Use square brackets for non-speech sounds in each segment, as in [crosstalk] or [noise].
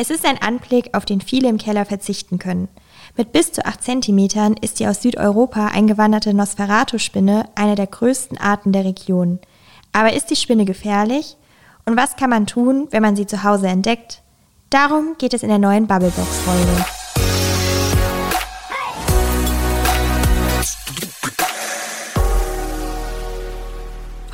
Es ist ein Anblick, auf den viele im Keller verzichten können. Mit bis zu 8 cm ist die aus Südeuropa eingewanderte Nosferatu-Spinne eine der größten Arten der Region. Aber ist die Spinne gefährlich? Und was kann man tun, wenn man sie zu Hause entdeckt? Darum geht es in der neuen Bubblebox-Folge.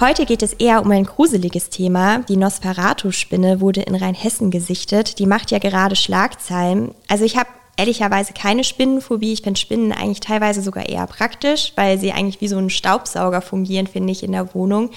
Heute geht es eher um ein gruseliges Thema. Die Nosferatu-Spinne wurde in Rheinhessen gesichtet. Die macht ja gerade Schlagzeilen. Also ich habe ehrlicherweise keine Spinnenphobie. Ich finde Spinnen eigentlich teilweise sogar eher praktisch, weil sie eigentlich wie so ein Staubsauger fungieren, finde ich, in der Wohnung.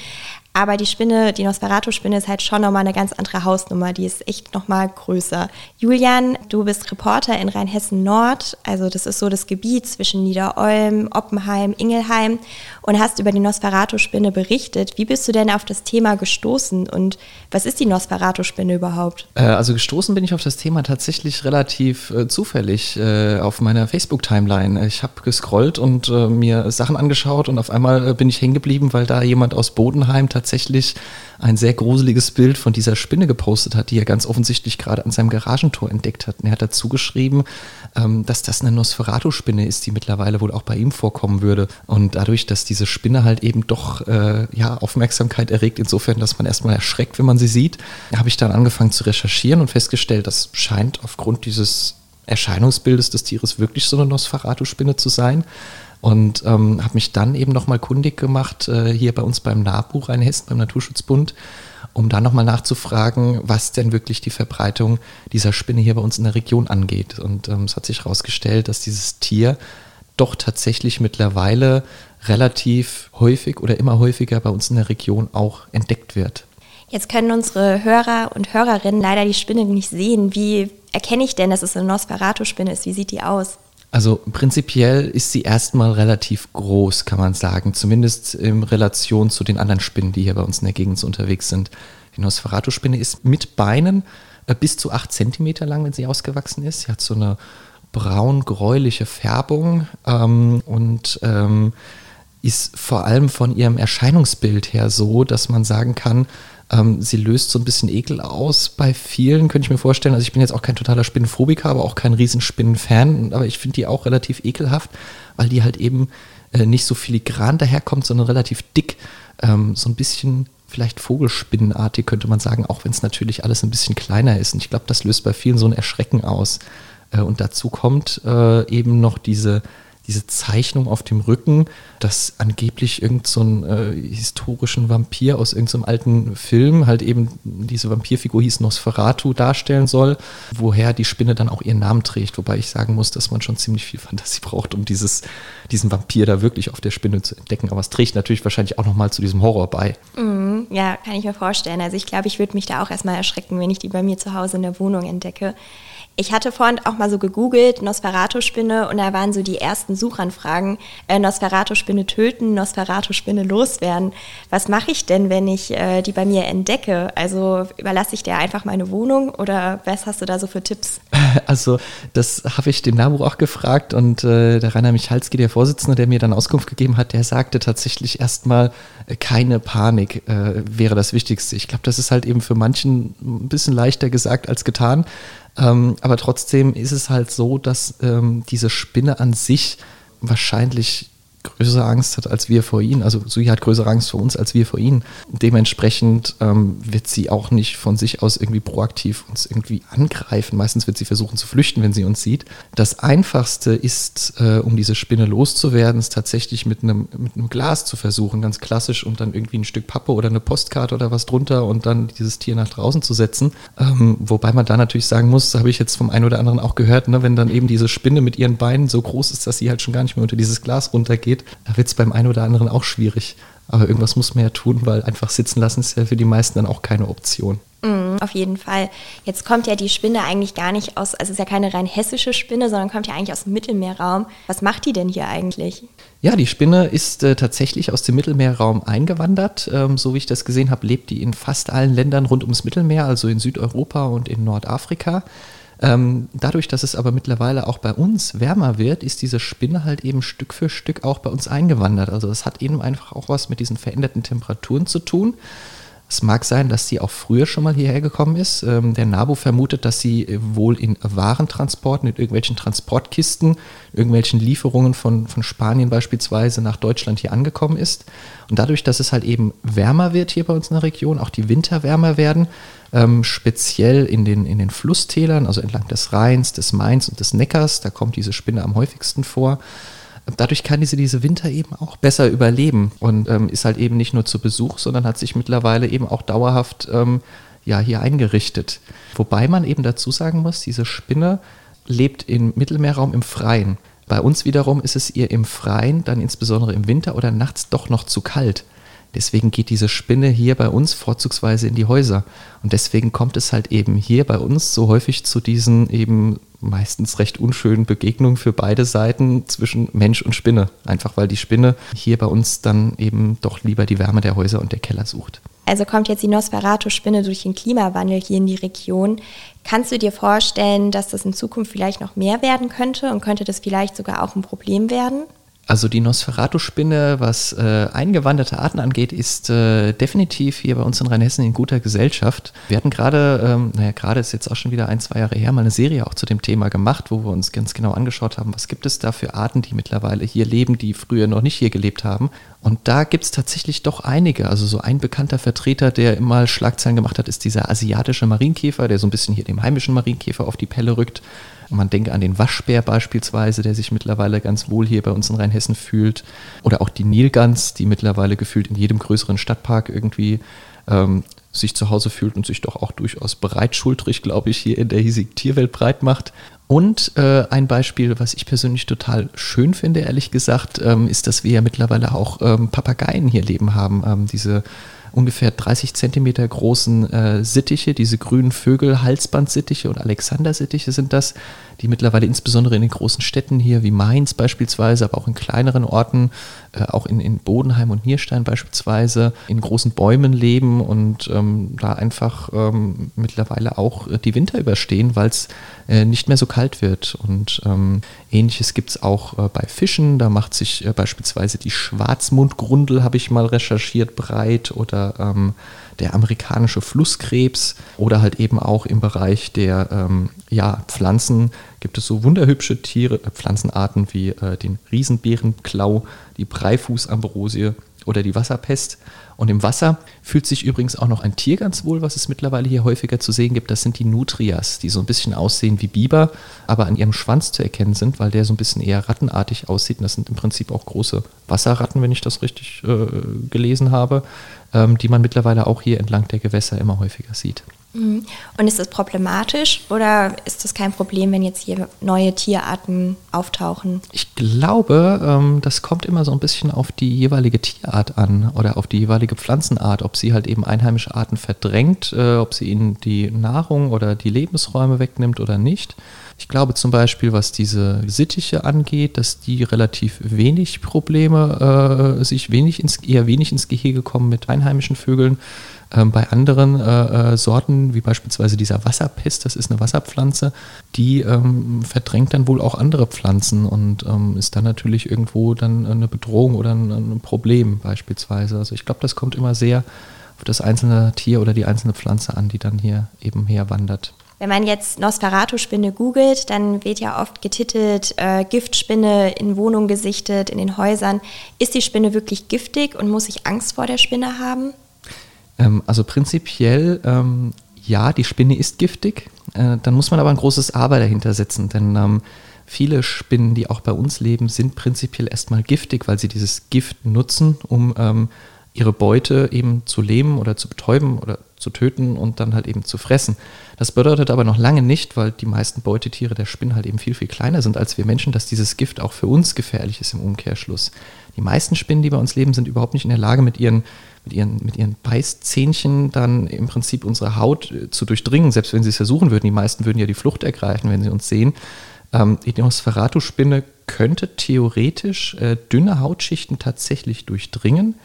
Aber die Spinne, die Nosferatu-Spinne ist halt schon nochmal eine ganz andere Hausnummer. Die ist echt nochmal größer. Julian, du bist Reporter in Rheinhessen-Nord. Also das ist so das Gebiet zwischen Niederolm, Oppenheim, Ingelheim und hast über die Nosferatu-Spinne berichtet. Wie bist du denn auf das Thema gestoßen und was ist die Nosferatu-Spinne überhaupt? Äh, also gestoßen bin ich auf das Thema tatsächlich relativ äh, zufällig äh, auf meiner Facebook-Timeline. Ich habe gescrollt und äh, mir Sachen angeschaut und auf einmal äh, bin ich hängen geblieben, weil da jemand aus Bodenheim tatsächlich tatsächlich ein sehr gruseliges Bild von dieser Spinne gepostet hat, die er ganz offensichtlich gerade an seinem Garagentor entdeckt hat. Und er hat dazu geschrieben, ähm, dass das eine Nosferatu-Spinne ist, die mittlerweile wohl auch bei ihm vorkommen würde. Und dadurch, dass diese Spinne halt eben doch äh, ja, Aufmerksamkeit erregt, insofern, dass man erstmal erschreckt, wenn man sie sieht, habe ich dann angefangen zu recherchieren und festgestellt, das scheint aufgrund dieses Erscheinungsbildes des Tieres wirklich so eine Nosferatu-Spinne zu sein und ähm, habe mich dann eben nochmal kundig gemacht, äh, hier bei uns beim NABU Rheinhessen, beim Naturschutzbund, um dann nochmal nachzufragen, was denn wirklich die Verbreitung dieser Spinne hier bei uns in der Region angeht. Und ähm, es hat sich herausgestellt, dass dieses Tier doch tatsächlich mittlerweile relativ häufig oder immer häufiger bei uns in der Region auch entdeckt wird. Jetzt können unsere Hörer und Hörerinnen leider die Spinne nicht sehen. Wie erkenne ich denn, dass es eine Nosferatu-Spinne ist? Wie sieht die aus? Also prinzipiell ist sie erstmal relativ groß, kann man sagen, zumindest in Relation zu den anderen Spinnen, die hier bei uns in der Gegend unterwegs sind. Die Nosferatu-Spinne ist mit Beinen äh, bis zu 8 cm lang, wenn sie ausgewachsen ist. Sie hat so eine braun-gräuliche Färbung ähm, und ähm, ist vor allem von ihrem Erscheinungsbild her so, dass man sagen kann, ähm, sie löst so ein bisschen Ekel aus bei vielen, könnte ich mir vorstellen. Also ich bin jetzt auch kein totaler Spinnenphobiker, aber auch kein Riesenspinnenfan. Aber ich finde die auch relativ ekelhaft, weil die halt eben äh, nicht so filigran daherkommt, sondern relativ dick. Ähm, so ein bisschen vielleicht Vogelspinnenartig könnte man sagen, auch wenn es natürlich alles ein bisschen kleiner ist. Und ich glaube, das löst bei vielen so ein Erschrecken aus. Äh, und dazu kommt äh, eben noch diese diese Zeichnung auf dem Rücken, dass angeblich irgendeinen so äh, historischen Vampir aus irgendeinem so alten Film, halt eben diese Vampirfigur hieß Nosferatu, darstellen soll, woher die Spinne dann auch ihren Namen trägt. Wobei ich sagen muss, dass man schon ziemlich viel Fantasie [laughs] braucht, um dieses, diesen Vampir da wirklich auf der Spinne zu entdecken. Aber es trägt natürlich wahrscheinlich auch nochmal zu diesem Horror bei. Mm, ja, kann ich mir vorstellen. Also ich glaube, ich würde mich da auch erstmal erschrecken, wenn ich die bei mir zu Hause in der Wohnung entdecke. Ich hatte vorhin auch mal so gegoogelt, Nosferatu-Spinne, und da waren so die ersten Suchanfragen, äh, Nosferatu-Spinne töten, Nosferatu-Spinne loswerden. Was mache ich denn, wenn ich äh, die bei mir entdecke? Also überlasse ich dir einfach meine Wohnung oder was hast du da so für Tipps? [laughs] Also das habe ich den Nabuch auch gefragt und äh, der Rainer Michalski, der Vorsitzende, der mir dann Auskunft gegeben hat, der sagte tatsächlich erstmal, äh, keine Panik äh, wäre das Wichtigste. Ich glaube, das ist halt eben für manchen ein bisschen leichter gesagt als getan. Ähm, aber trotzdem ist es halt so, dass ähm, diese Spinne an sich wahrscheinlich größere Angst hat als wir vor ihnen. Also Sui hat größere Angst vor uns als wir vor ihnen. Dementsprechend ähm, wird sie auch nicht von sich aus irgendwie proaktiv uns irgendwie angreifen. Meistens wird sie versuchen zu flüchten, wenn sie uns sieht. Das Einfachste ist, äh, um diese Spinne loszuwerden, ist tatsächlich mit einem, mit Glas zu versuchen, ganz klassisch und dann irgendwie ein Stück Pappe oder eine Postkarte oder was drunter und dann dieses Tier nach draußen zu setzen. Ähm, wobei man da natürlich sagen muss, habe ich jetzt vom einen oder anderen auch gehört, ne, wenn dann eben diese Spinne mit ihren Beinen so groß ist, dass sie halt schon gar nicht mehr unter dieses Glas runtergeht, geht, da wird es beim einen oder anderen auch schwierig. Aber irgendwas muss man ja tun, weil einfach sitzen lassen ist ja für die meisten dann auch keine Option. Mm, auf jeden Fall. Jetzt kommt ja die Spinne eigentlich gar nicht aus, also es ist ja keine rein hessische Spinne, sondern kommt ja eigentlich aus dem Mittelmeerraum. Was macht die denn hier eigentlich? Ja, die Spinne ist äh, tatsächlich aus dem Mittelmeerraum eingewandert. Ähm, so wie ich das gesehen habe, lebt die in fast allen Ländern rund ums Mittelmeer, also in Südeuropa und in Nordafrika. Ähm, dadurch, dass es aber mittlerweile auch bei uns wärmer wird, ist diese Spinne halt eben Stück für Stück auch bei uns eingewandert. Also es hat eben einfach auch was mit diesen veränderten Temperaturen zu tun. Es mag sein, dass sie auch früher schon mal hierher gekommen ist. Ähm, der NABU vermutet, dass sie äh, wohl in Warentransporten, in irgendwelchen Transportkisten, irgendwelchen Lieferungen von, von Spanien beispielsweise nach Deutschland hier angekommen ist. Und dadurch, dass es halt eben wärmer wird hier bei uns in der Region, auch die Winter wärmer werden, ähm, speziell in den, in den Flusstälern, also entlang des Rheins, des Mains und des Neckars, da kommt diese Spinne am häufigsten vor dadurch kann diese diese Winter eben auch besser überleben und ähm, ist halt eben nicht nur zu Besuch, sondern hat sich mittlerweile eben auch dauerhaft ähm, ja, hier eingerichtet. Wobei man eben dazu sagen muss, diese Spinne lebt im Mittelmeerraum im Freien. Bei uns wiederum ist es ihr im Freien, dann insbesondere im Winter oder nachts doch noch zu kalt. Deswegen geht diese Spinne hier bei uns vorzugsweise in die Häuser. Und deswegen kommt es halt eben hier bei uns so häufig zu diesen eben meistens recht unschönen Begegnungen für beide Seiten zwischen Mensch und Spinne. Einfach weil die Spinne hier bei uns dann eben doch lieber die Wärme der Häuser und der Keller sucht. Also kommt jetzt die Nosferatu-Spinne durch den Klimawandel hier in die Region. Kannst du dir vorstellen, dass das in Zukunft vielleicht noch mehr werden könnte und könnte das vielleicht sogar auch ein Problem werden? Also die Nosferatu-Spinne, was äh, eingewanderte Arten angeht, ist äh, definitiv hier bei uns in Rheinhessen in guter Gesellschaft. Wir hatten gerade, ähm, naja, gerade ist jetzt auch schon wieder ein, zwei Jahre her, mal eine Serie auch zu dem Thema gemacht, wo wir uns ganz genau angeschaut haben, was gibt es da für Arten, die mittlerweile hier leben, die früher noch nicht hier gelebt haben. Und da gibt es tatsächlich doch einige. Also so ein bekannter Vertreter, der immer Schlagzeilen gemacht hat, ist dieser asiatische Marienkäfer, der so ein bisschen hier dem heimischen Marienkäfer auf die Pelle rückt. Man denke an den Waschbär beispielsweise, der sich mittlerweile ganz wohl hier bei uns in Rheinhessen fühlt. Oder auch die Nilgans, die mittlerweile gefühlt in jedem größeren Stadtpark irgendwie ähm, sich zu Hause fühlt und sich doch auch durchaus breitschultrig, glaube ich, hier in der hiesigen Tierwelt breit macht. Und äh, ein Beispiel, was ich persönlich total schön finde, ehrlich gesagt, ähm, ist, dass wir ja mittlerweile auch ähm, Papageien hier leben haben. Ähm, diese ungefähr 30 Zentimeter großen äh, Sittiche, diese grünen Vögel, Halsbandsittiche und Alexandersittiche sind das, die mittlerweile insbesondere in den großen Städten hier wie Mainz beispielsweise, aber auch in kleineren Orten, äh, auch in, in Bodenheim und Nierstein beispielsweise, in großen Bäumen leben und ähm, da einfach ähm, mittlerweile auch äh, die Winter überstehen, weil es äh, nicht mehr so kalt wird. Und ähm, ähnliches gibt es auch äh, bei Fischen. Da macht sich äh, beispielsweise die Schwarzmundgrundel, habe ich mal recherchiert, breit oder ähm, der amerikanische Flusskrebs oder halt eben auch im Bereich der ähm, ja, Pflanzen gibt es so wunderhübsche Tiere, äh, Pflanzenarten wie äh, den Riesenbeerenklau, die Breifußambrosie oder die Wasserpest. Und im Wasser fühlt sich übrigens auch noch ein Tier ganz wohl, was es mittlerweile hier häufiger zu sehen gibt. Das sind die Nutrias, die so ein bisschen aussehen wie Biber, aber an ihrem Schwanz zu erkennen sind, weil der so ein bisschen eher rattenartig aussieht. Und das sind im Prinzip auch große Wasserratten, wenn ich das richtig äh, gelesen habe, ähm, die man mittlerweile auch hier entlang der Gewässer immer häufiger sieht. Mhm. Und ist das problematisch oder ist das kein Problem, wenn jetzt hier neue Tierarten auftauchen? Ich glaube, ähm, das kommt immer so ein bisschen auf die jeweilige Tierart an oder auf die jeweilige Pflanzenart, ob sie halt eben einheimische Arten verdrängt, äh, ob sie ihnen die Nahrung oder die Lebensräume wegnimmt oder nicht. Ich glaube zum Beispiel, was diese Sittiche angeht, dass die relativ wenig Probleme, äh, sich wenig ins, eher wenig ins Gehege kommen mit einheimischen Vögeln. Ähm, bei anderen äh, äh, Sorten, wie beispielsweise dieser Wasserpest, das ist eine Wasserpflanze, die ähm, verdrängt dann wohl auch andere Pflanzen und ähm, ist dann natürlich irgendwo dann eine Bedrohung oder ein, ein Problem beispielsweise. Also ich glaube, das kommt immer sehr auf das einzelne Tier oder die einzelne Pflanze an, die dann hier eben herwandert. Wenn man jetzt Nosferatu-Spinne googelt, dann wird ja oft getitelt, äh, Giftspinne in Wohnungen gesichtet, in den Häusern. Ist die Spinne wirklich giftig und muss ich Angst vor der Spinne haben? Ähm, also prinzipiell ähm, ja, die Spinne ist giftig. Äh, dann muss man aber ein großes Aber dahinter setzen, denn ähm, viele Spinnen, die auch bei uns leben, sind prinzipiell erstmal giftig, weil sie dieses Gift nutzen, um ähm, ihre Beute eben zu lähmen oder zu betäuben oder zu töten und dann halt eben zu fressen. Das bedeutet aber noch lange nicht, weil die meisten Beutetiere der Spinnen halt eben viel, viel kleiner sind als wir Menschen, dass dieses Gift auch für uns gefährlich ist im Umkehrschluss. Die meisten Spinnen, die bei uns leben, sind überhaupt nicht in der Lage, mit ihren mit ihren, mit ihren Beißzähnchen dann im Prinzip unsere Haut äh, zu durchdringen, selbst wenn sie es versuchen würden. Die meisten würden ja die Flucht ergreifen, wenn sie uns sehen. Ähm, die Nosferatu-Spinne könnte theoretisch äh, dünne Hautschichten tatsächlich durchdringen.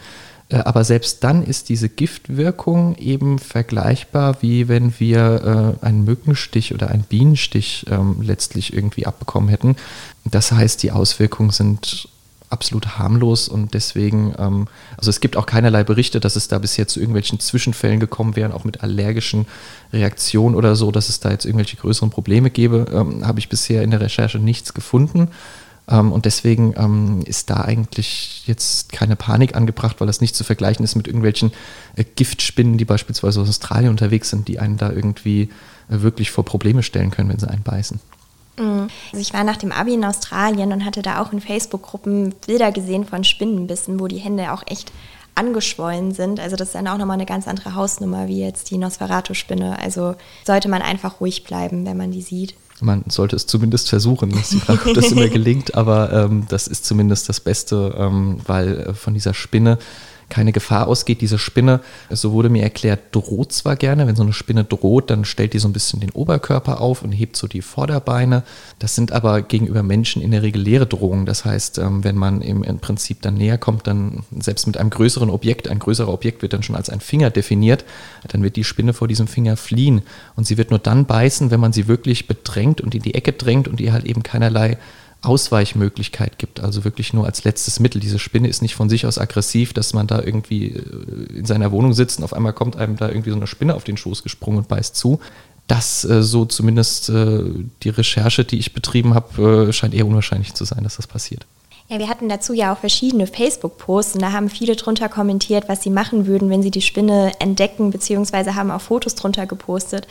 Äh, aber selbst dann ist diese Giftwirkung eben vergleichbar, wie wenn wir äh, einen Mückenstich oder einen Bienenstich ähm, letztlich irgendwie abbekommen hätten. Das heißt, die Auswirkungen sind absolut harmlos und deswegen, ähm, also es gibt auch keinerlei Berichte, dass es da bisher zu irgendwelchen Zwischenfällen gekommen wären, auch mit allergischen Reaktionen oder so, dass es da jetzt irgendwelche größeren Probleme gäbe, ähm, habe ich bisher in der Recherche nichts gefunden. Ähm, und deswegen ähm, ist da eigentlich jetzt keine Panik angebracht, weil das nicht zu vergleichen ist mit irgendwelchen äh, Giftspinnen, die beispielsweise aus Australien unterwegs sind, die einen da irgendwie äh, wirklich vor Probleme stellen können, wenn sie einen beißen. Mhm. Also ich war nach dem Abi in Australien und hatte da auch in Facebook-Gruppen Bilder gesehen von Spinnenbissen, wo die Hände auch echt angeschwollen sind. Also das ist dann auch nochmal eine ganz andere Hausnummer wie jetzt die Nosferatu-Spinne. Also sollte man einfach ruhig bleiben, wenn man die sieht. Man sollte es zumindest versuchen. Ist die Frage, ob das immer gelingt, aber ähm, das ist zumindest das Beste, ähm, weil äh, von dieser Spinne keine Gefahr ausgeht. Diese Spinne, so wurde mir erklärt, droht zwar gerne. Wenn so eine Spinne droht, dann stellt die so ein bisschen den Oberkörper auf und hebt so die Vorderbeine. Das sind aber gegenüber Menschen in der Regel leere Drohungen. Das heißt, ähm, wenn man im, im Prinzip dann näher kommt, dann selbst mit einem größeren Objekt, ein größerer Objekt wird dann schon als ein Finger definiert, dann wird die Spinne vor diesem Finger fliehen. Und sie wird nur dann beißen, wenn man sie wirklich bedrängt und in die Ecke drängt und ihr halt eben keinerlei Ausweichmöglichkeit gibt, also wirklich nur als letztes Mittel. Diese Spinne ist nicht von sich aus aggressiv, dass man da irgendwie äh, in seiner Wohnung sitzt und auf einmal kommt einem da irgendwie so eine Spinne auf den Schoß gesprungen und beißt zu. Das, äh, so zumindest äh, die Recherche, die ich betrieben habe, scheint eher unwahrscheinlich zu sein, dass das passiert. Ja, wir hatten dazu ja auch verschiedene Facebook-Posts und da haben viele drunter kommentiert, was sie machen würden, wenn sie die Spinne entdecken, beziehungsweise haben auch Fotos drunter gepostet.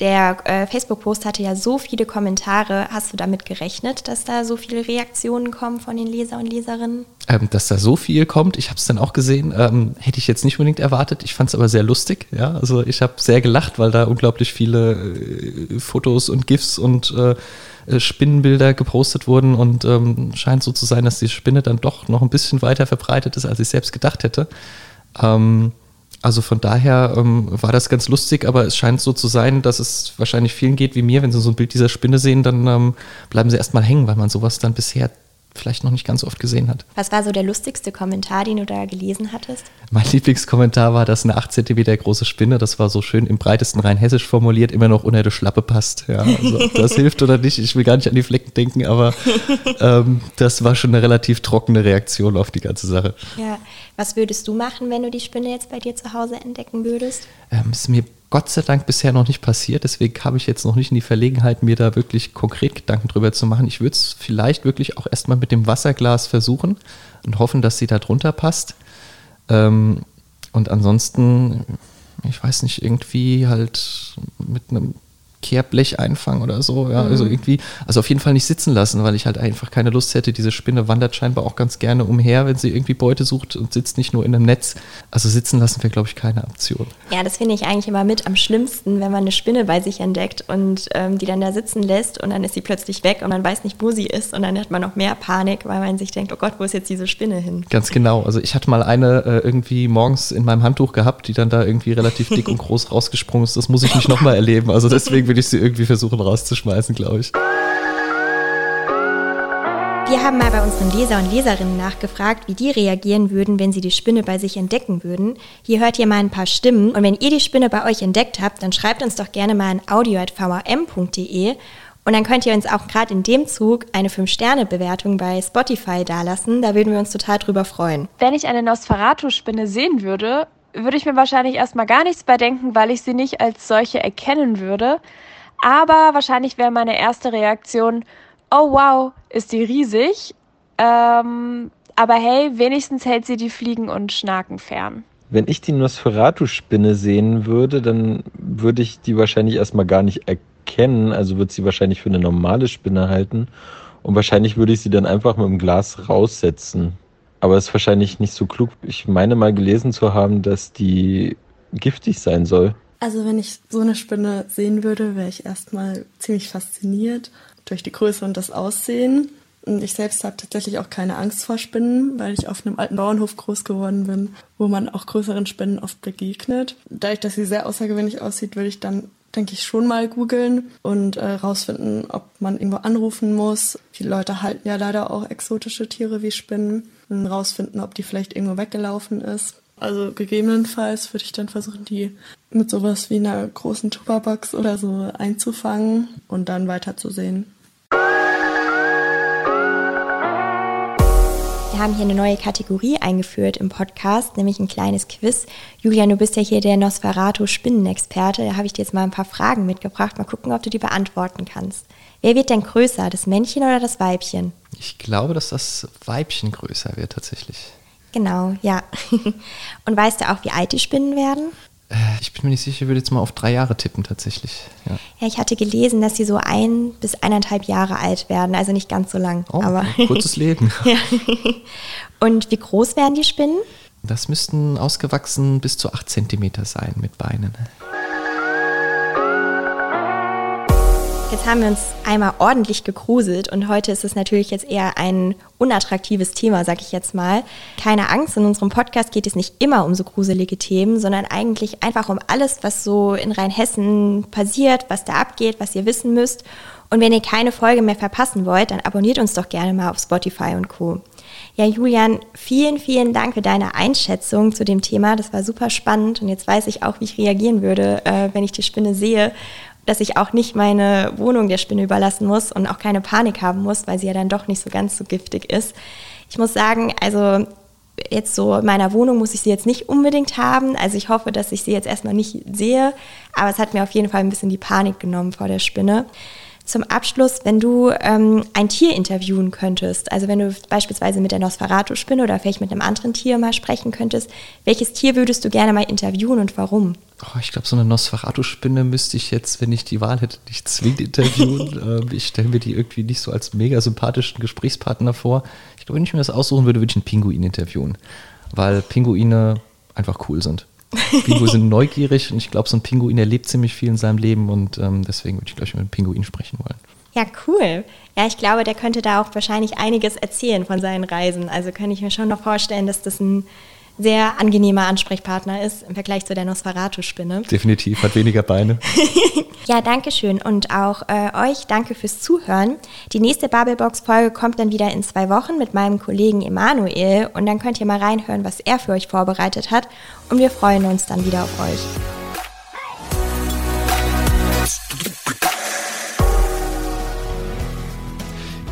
Der äh, Facebook-Post hatte ja so viele Kommentare. Hast du damit gerechnet, dass da so viele Reaktionen kommen von den Leser und Leserinnen? Ähm, dass da so viel kommt, ich habe es dann auch gesehen, ähm, hätte ich jetzt nicht unbedingt erwartet. Ich fand es aber sehr lustig. Ja? Also ich habe sehr gelacht, weil da unglaublich viele äh, Fotos und GIFs und äh, äh, Spinnenbilder gepostet wurden und ähm, scheint so zu sein, dass die Spinne dann doch noch ein bisschen weiter verbreitet ist, als ich selbst gedacht hätte. Ähm, also von daher ähm, war das ganz lustig, aber es scheint so zu sein, dass es wahrscheinlich vielen geht wie mir, wenn sie so ein Bild dieser Spinne sehen, dann ähm, bleiben sie erstmal hängen, weil man sowas dann bisher vielleicht noch nicht ganz oft gesehen hat. Was war so der lustigste Kommentar, den du da gelesen hattest? Mein Lieblingskommentar war, dass eine 8 cm große Spinne, das war so schön im breitesten Rheinhessisch formuliert, immer noch unter der Schlappe passt. Ja, also ob [laughs] das hilft oder nicht, ich will gar nicht an die Flecken denken, aber [laughs] ähm, das war schon eine relativ trockene Reaktion auf die ganze Sache. Ja, was würdest du machen, wenn du die Spinne jetzt bei dir zu Hause entdecken würdest? Ähm, ist mir Gott sei Dank bisher noch nicht passiert. Deswegen habe ich jetzt noch nicht in die Verlegenheit, mir da wirklich konkret Gedanken drüber zu machen. Ich würde es vielleicht wirklich auch erstmal mit dem Wasserglas versuchen und hoffen, dass sie da drunter passt. Ähm, und ansonsten, ich weiß nicht, irgendwie halt mit einem Kehrblech einfangen oder so. Ja, also mhm. also irgendwie, also auf jeden Fall nicht sitzen lassen, weil ich halt einfach keine Lust hätte. Diese Spinne wandert scheinbar auch ganz gerne umher, wenn sie irgendwie Beute sucht und sitzt nicht nur in einem Netz. Also sitzen lassen wäre, glaube ich, keine Option. Ja, das finde ich eigentlich immer mit am schlimmsten, wenn man eine Spinne bei sich entdeckt und ähm, die dann da sitzen lässt und dann ist sie plötzlich weg und man weiß nicht, wo sie ist und dann hat man noch mehr Panik, weil man sich denkt, oh Gott, wo ist jetzt diese Spinne hin? Ganz genau. Also ich hatte mal eine äh, irgendwie morgens in meinem Handtuch gehabt, die dann da irgendwie relativ dick und [laughs] groß rausgesprungen ist. Das muss ich nicht nochmal erleben. Also deswegen will ich sie irgendwie versuchen rauszuschmeißen, glaube ich. Wir haben mal bei unseren Leser und Leserinnen nachgefragt, wie die reagieren würden, wenn sie die Spinne bei sich entdecken würden. Hier hört ihr mal ein paar Stimmen. Und wenn ihr die Spinne bei euch entdeckt habt, dann schreibt uns doch gerne mal an audio.vm.de. Und dann könnt ihr uns auch gerade in dem Zug eine 5-Sterne-Bewertung bei Spotify dalassen. Da würden wir uns total drüber freuen. Wenn ich eine Nosferatu-Spinne sehen würde, würde ich mir wahrscheinlich erstmal gar nichts bei denken, weil ich sie nicht als solche erkennen würde. Aber wahrscheinlich wäre meine erste Reaktion, oh wow, ist die riesig. Ähm, aber hey, wenigstens hält sie die Fliegen und Schnaken fern. Wenn ich die Nosferatu-Spinne sehen würde, dann würde ich die wahrscheinlich erstmal gar nicht erkennen. Also würde sie wahrscheinlich für eine normale Spinne halten. Und wahrscheinlich würde ich sie dann einfach mit dem Glas raussetzen. Aber ist wahrscheinlich nicht so klug. Ich meine mal gelesen zu haben, dass die giftig sein soll. Also wenn ich so eine Spinne sehen würde, wäre ich erstmal ziemlich fasziniert durch die Größe und das Aussehen. Und ich selbst habe tatsächlich auch keine Angst vor Spinnen, weil ich auf einem alten Bauernhof groß geworden bin, wo man auch größeren Spinnen oft begegnet. Dadurch, dass sie sehr außergewöhnlich aussieht, würde ich dann, denke ich, schon mal googeln und äh, rausfinden, ob man irgendwo anrufen muss. Viele Leute halten ja leider auch exotische Tiere wie Spinnen und rausfinden, ob die vielleicht irgendwo weggelaufen ist. Also gegebenenfalls würde ich dann versuchen, die mit sowas wie einer großen Tupperbox oder so einzufangen und dann weiterzusehen. Wir haben hier eine neue Kategorie eingeführt im Podcast, nämlich ein kleines Quiz. Julian, du bist ja hier der Nosferatu-Spinnenexperte. Da habe ich dir jetzt mal ein paar Fragen mitgebracht. Mal gucken, ob du die beantworten kannst. Wer wird denn größer, das Männchen oder das Weibchen? Ich glaube, dass das Weibchen größer wird tatsächlich. Genau, ja. [laughs] Und weißt du auch, wie alt die Spinnen werden? Äh, ich bin mir nicht sicher, ich würde jetzt mal auf drei Jahre tippen tatsächlich. Ja, ja ich hatte gelesen, dass sie so ein bis eineinhalb Jahre alt werden, also nicht ganz so lang. Oh, aber kurzes [laughs] Leben. ja. Und wie groß werden die Spinnen? Das müssten ausgewachsen bis zu acht Zentimeter sein mit Beinen. Jetzt haben wir uns einmal ordentlich gegruselt und heute ist es natürlich jetzt eher ein unattraktives Thema, sag ich jetzt mal. Keine Angst, in unserem Podcast geht es nicht immer um so gruselige Themen, sondern eigentlich einfach um alles, was so in Rheinhessen passiert, was da abgeht, was ihr wissen müsst. Und wenn ihr keine Folge mehr verpassen wollt, dann abonniert uns doch gerne mal auf Spotify und Co. Ja, Julian, vielen, vielen Dank für deine Einschätzung zu dem Thema. Das war super spannend und jetzt weiß ich auch, wie ich reagieren würde, äh, wenn ich die Spinne sehe dass ich auch nicht meine Wohnung der Spinne überlassen muss und auch keine Panik haben muss, weil sie ja dann doch nicht so ganz so giftig ist. Ich muss sagen, also jetzt so in meiner Wohnung muss ich sie jetzt nicht unbedingt haben. Also ich hoffe, dass ich sie jetzt erstmal nicht sehe, aber es hat mir auf jeden Fall ein bisschen die Panik genommen vor der Spinne. Zum Abschluss, wenn du ähm, ein Tier interviewen könntest, also wenn du beispielsweise mit der Nosferatu-Spinne oder vielleicht mit einem anderen Tier mal sprechen könntest, welches Tier würdest du gerne mal interviewen und warum? Oh, ich glaube, so eine Nosferatu-Spinne müsste ich jetzt, wenn ich die Wahl hätte, nicht zwingend interviewen. [laughs] ähm, ich stelle mir die irgendwie nicht so als mega sympathischen Gesprächspartner vor. Ich glaube, wenn ich mir das aussuchen würde, würde ich einen Pinguin interviewen, weil Pinguine einfach cool sind. Pinguine sind neugierig und ich glaube, so ein Pinguin erlebt ziemlich viel in seinem Leben und ähm, deswegen würde ich, glaube ich, mit einem Pinguin sprechen wollen. Ja, cool. Ja, ich glaube, der könnte da auch wahrscheinlich einiges erzählen von seinen Reisen. Also könnte ich mir schon noch vorstellen, dass das ein sehr angenehmer Ansprechpartner ist im Vergleich zu der Nosferatu-Spinne. Definitiv, hat weniger Beine. [laughs] ja, danke schön und auch äh, euch danke fürs Zuhören. Die nächste Bubblebox-Folge kommt dann wieder in zwei Wochen mit meinem Kollegen Emanuel und dann könnt ihr mal reinhören, was er für euch vorbereitet hat und wir freuen uns dann wieder auf euch.